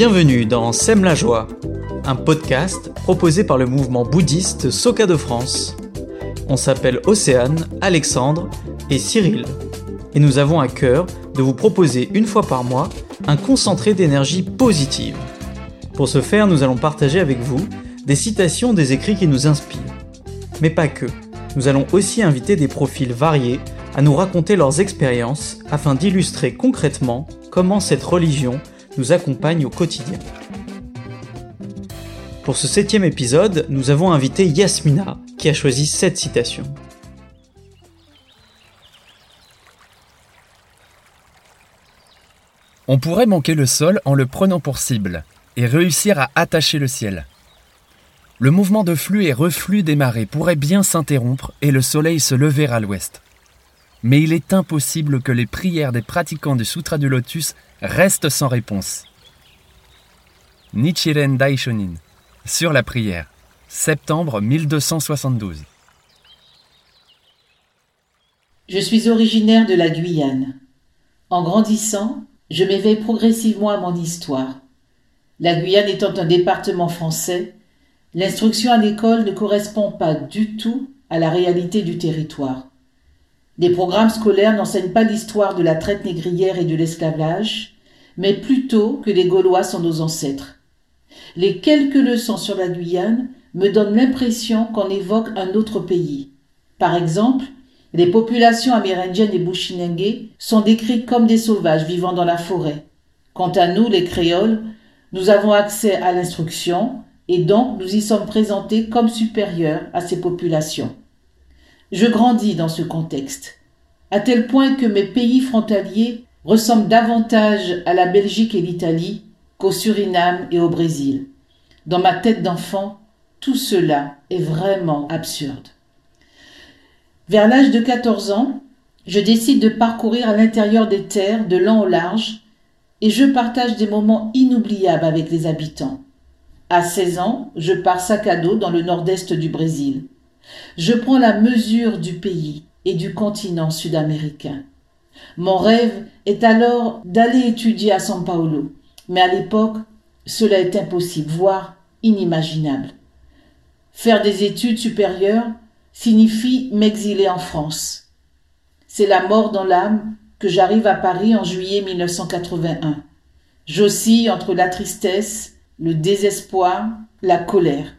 Bienvenue dans Sème la joie, un podcast proposé par le mouvement bouddhiste Soka de France. On s'appelle Océane, Alexandre et Cyril. Et nous avons à cœur de vous proposer une fois par mois un concentré d'énergie positive. Pour ce faire, nous allons partager avec vous des citations des écrits qui nous inspirent. Mais pas que. Nous allons aussi inviter des profils variés à nous raconter leurs expériences afin d'illustrer concrètement comment cette religion nous accompagne au quotidien. Pour ce septième épisode, nous avons invité Yasmina qui a choisi cette citation. On pourrait manquer le sol en le prenant pour cible et réussir à attacher le ciel. Le mouvement de flux et reflux des marées pourrait bien s'interrompre et le soleil se lever à l'ouest. Mais il est impossible que les prières des pratiquants du Sutra du Lotus restent sans réponse. Nichiren Daishonin, sur la prière, septembre 1272. Je suis originaire de la Guyane. En grandissant, je m'éveille progressivement à mon histoire. La Guyane étant un département français, l'instruction à l'école ne correspond pas du tout à la réalité du territoire. Les programmes scolaires n'enseignent pas l'histoire de la traite négrière et de l'esclavage, mais plutôt que les Gaulois sont nos ancêtres. Les quelques leçons sur la Guyane me donnent l'impression qu'on évoque un autre pays. Par exemple, les populations amérindiennes et bushinengues sont décrites comme des sauvages vivant dans la forêt. Quant à nous, les créoles, nous avons accès à l'instruction et donc nous y sommes présentés comme supérieurs à ces populations. Je grandis dans ce contexte, à tel point que mes pays frontaliers ressemblent davantage à la Belgique et l'Italie qu'au Suriname et au Brésil. Dans ma tête d'enfant, tout cela est vraiment absurde. Vers l'âge de 14 ans, je décide de parcourir à l'intérieur des terres de long au large et je partage des moments inoubliables avec les habitants. À 16 ans, je pars sac à dos dans le nord-est du Brésil. Je prends la mesure du pays et du continent sud-américain. Mon rêve est alors d'aller étudier à São Paulo, mais à l'époque, cela est impossible, voire inimaginable. Faire des études supérieures signifie m'exiler en France. C'est la mort dans l'âme que j'arrive à Paris en juillet 1981. J'oscille entre la tristesse, le désespoir, la colère.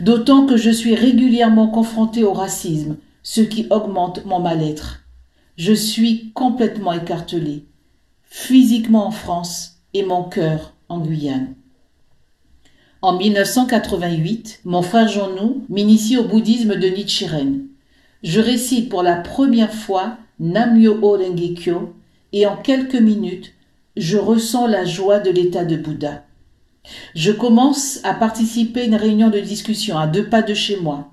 D'autant que je suis régulièrement confronté au racisme, ce qui augmente mon mal-être. Je suis complètement écartelé, physiquement en France et mon cœur en Guyane. En 1988, mon frère Jean-Nou m'initie au bouddhisme de Nichiren. Je récite pour la première fois Nam-myoho Renge et en quelques minutes, je ressens la joie de l'état de Bouddha. Je commence à participer à une réunion de discussion à deux pas de chez moi.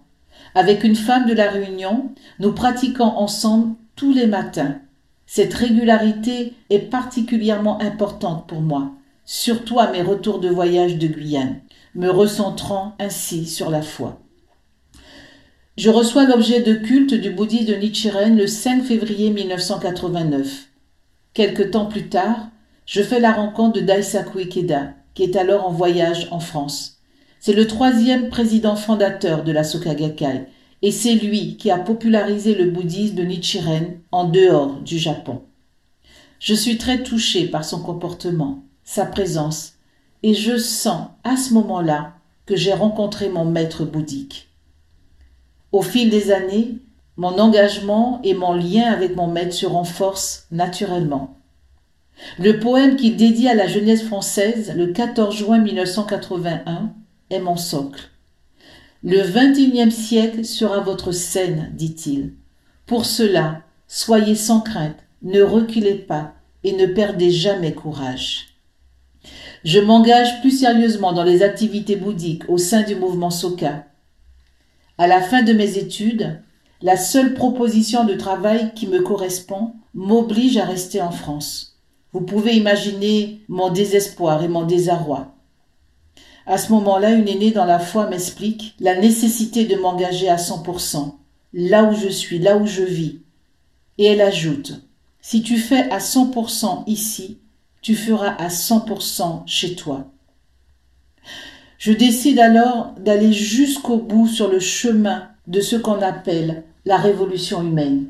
Avec une femme de la réunion, nous pratiquons ensemble tous les matins. Cette régularité est particulièrement importante pour moi, surtout à mes retours de voyage de Guyane me recentrant ainsi sur la foi. Je reçois l'objet de culte du bouddhisme de Nichiren le 5 février 1989. Quelque temps plus tard, je fais la rencontre de Daisaku Ikeda, qui est alors en voyage en France. C'est le troisième président fondateur de la Soka Gakkai, et c'est lui qui a popularisé le bouddhisme de Nichiren en dehors du Japon. Je suis très touché par son comportement, sa présence et je sens à ce moment-là que j'ai rencontré mon maître bouddhique. Au fil des années, mon engagement et mon lien avec mon maître se renforcent naturellement. Le poème qu'il dédie à la jeunesse française le 14 juin 1981 est mon socle. Le XXIe siècle sera votre scène, dit-il. Pour cela, soyez sans crainte, ne reculez pas et ne perdez jamais courage. Je m'engage plus sérieusement dans les activités bouddhiques au sein du mouvement Soka. À la fin de mes études, la seule proposition de travail qui me correspond m'oblige à rester en France. Vous pouvez imaginer mon désespoir et mon désarroi. À ce moment-là, une aînée dans la foi m'explique la nécessité de m'engager à 100%, là où je suis, là où je vis. Et elle ajoute, si tu fais à 100% ici, tu feras à 100% chez toi. Je décide alors d'aller jusqu'au bout sur le chemin de ce qu'on appelle la révolution humaine,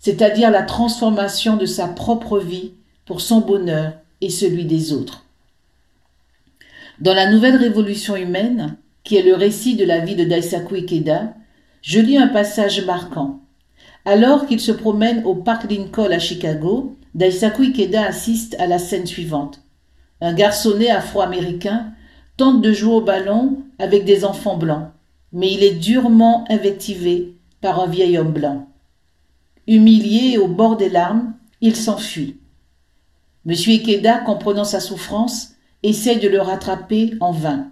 c'est-à-dire la transformation de sa propre vie pour son bonheur et celui des autres. Dans la nouvelle révolution humaine, qui est le récit de la vie de Daisaku Ikeda, je lis un passage marquant. Alors qu'il se promène au parc Lincoln à Chicago, Daisaku Ikeda assiste à la scène suivante. Un garçonnet afro-américain tente de jouer au ballon avec des enfants blancs, mais il est durement invectivé par un vieil homme blanc. Humilié et au bord des larmes, il s'enfuit. M. Ikeda, comprenant sa souffrance, essaie de le rattraper en vain.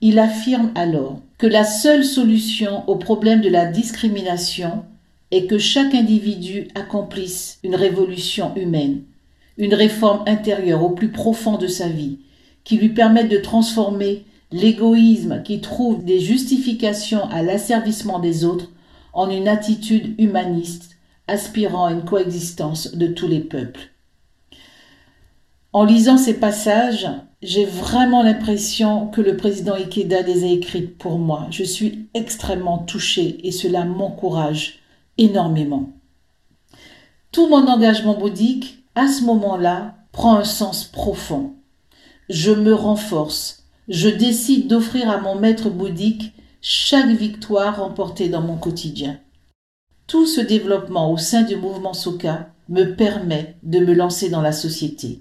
Il affirme alors que la seule solution au problème de la discrimination est que chaque individu accomplisse une révolution humaine, une réforme intérieure au plus profond de sa vie, qui lui permette de transformer l'égoïsme qui trouve des justifications à l'asservissement des autres en une attitude humaniste aspirant à une coexistence de tous les peuples. En lisant ces passages, j'ai vraiment l'impression que le président Ikeda les a écrits pour moi. Je suis extrêmement touchée et cela m'encourage énormément. Tout mon engagement bouddhique, à ce moment-là, prend un sens profond. Je me renforce. Je décide d'offrir à mon maître bouddhique chaque victoire remportée dans mon quotidien. Tout ce développement au sein du mouvement Soka me permet de me lancer dans la société.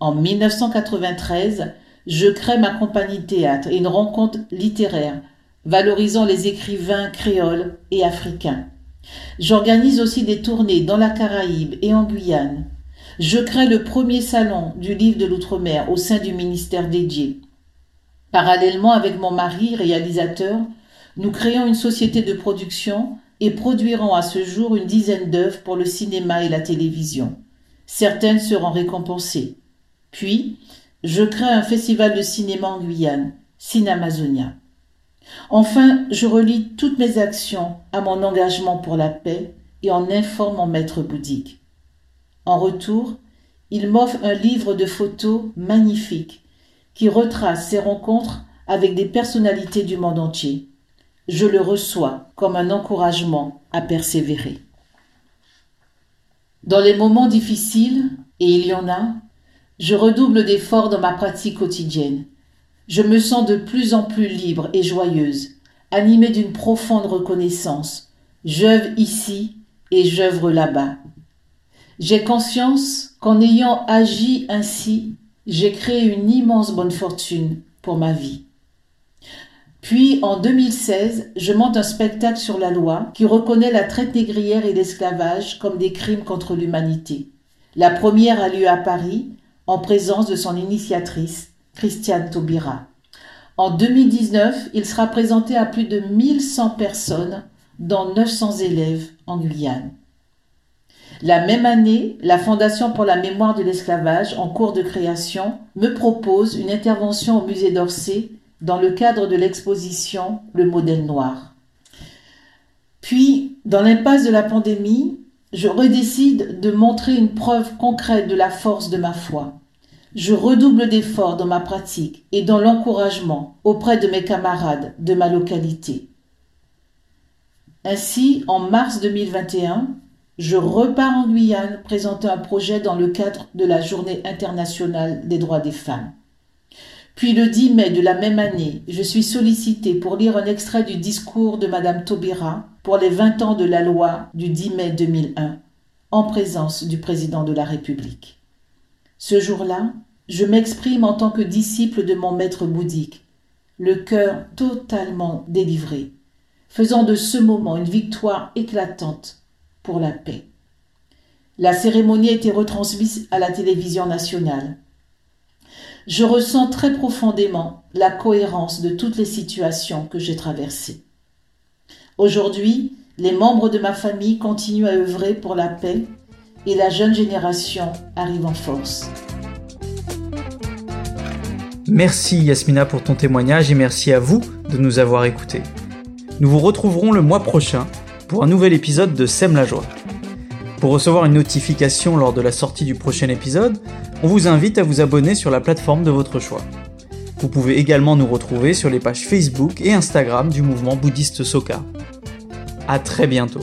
En 1993, je crée ma compagnie de théâtre et une rencontre littéraire valorisant les écrivains créoles et africains. J'organise aussi des tournées dans la Caraïbe et en Guyane. Je crée le premier salon du livre de l'outre-mer au sein du ministère dédié. Parallèlement avec mon mari, réalisateur, nous créons une société de production et produirons à ce jour une dizaine d'œuvres pour le cinéma et la télévision. Certaines seront récompensées. Puis, je crée un festival de cinéma en Guyane, Cinamazonia. Enfin, je relie toutes mes actions à mon engagement pour la paix et en informe mon maître bouddhique. En retour, il m'offre un livre de photos magnifique qui retrace ses rencontres avec des personnalités du monde entier. Je le reçois comme un encouragement à persévérer. Dans les moments difficiles, et il y en a, je redouble d'efforts dans ma pratique quotidienne. Je me sens de plus en plus libre et joyeuse, animée d'une profonde reconnaissance. J'œuvre ici et j'œuvre là-bas. J'ai conscience qu'en ayant agi ainsi, j'ai créé une immense bonne fortune pour ma vie. Puis, en 2016, je monte un spectacle sur la loi qui reconnaît la traite négrière et l'esclavage comme des crimes contre l'humanité. La première a lieu à Paris, en présence de son initiatrice, Christiane Taubira. En 2019, il sera présenté à plus de 1100 personnes, dont 900 élèves en Guyane. La même année, la Fondation pour la mémoire de l'esclavage, en cours de création, me propose une intervention au musée d'Orsay dans le cadre de l'exposition Le modèle noir. Puis, dans l'impasse de la pandémie, je redécide de montrer une preuve concrète de la force de ma foi. Je redouble d'efforts dans ma pratique et dans l'encouragement auprès de mes camarades de ma localité. Ainsi, en mars 2021, je repars en Guyane présenter un projet dans le cadre de la Journée internationale des droits des femmes. Puis le 10 mai de la même année, je suis sollicité pour lire un extrait du discours de Madame Taubira pour les 20 ans de la loi du 10 mai 2001, en présence du président de la République. Ce jour-là, je m'exprime en tant que disciple de mon maître bouddhique, le cœur totalement délivré, faisant de ce moment une victoire éclatante pour la paix. La cérémonie a été retransmise à la télévision nationale. Je ressens très profondément la cohérence de toutes les situations que j'ai traversées. Aujourd'hui, les membres de ma famille continuent à œuvrer pour la paix et la jeune génération arrive en force. Merci Yasmina pour ton témoignage et merci à vous de nous avoir écoutés. Nous vous retrouverons le mois prochain pour un nouvel épisode de Sème la joie. Pour recevoir une notification lors de la sortie du prochain épisode, On vous invite à vous abonner sur la plateforme de votre choix. Vous pouvez également nous retrouver sur les pages Facebook et Instagram du mouvement bouddhiste Soka. A très bientôt.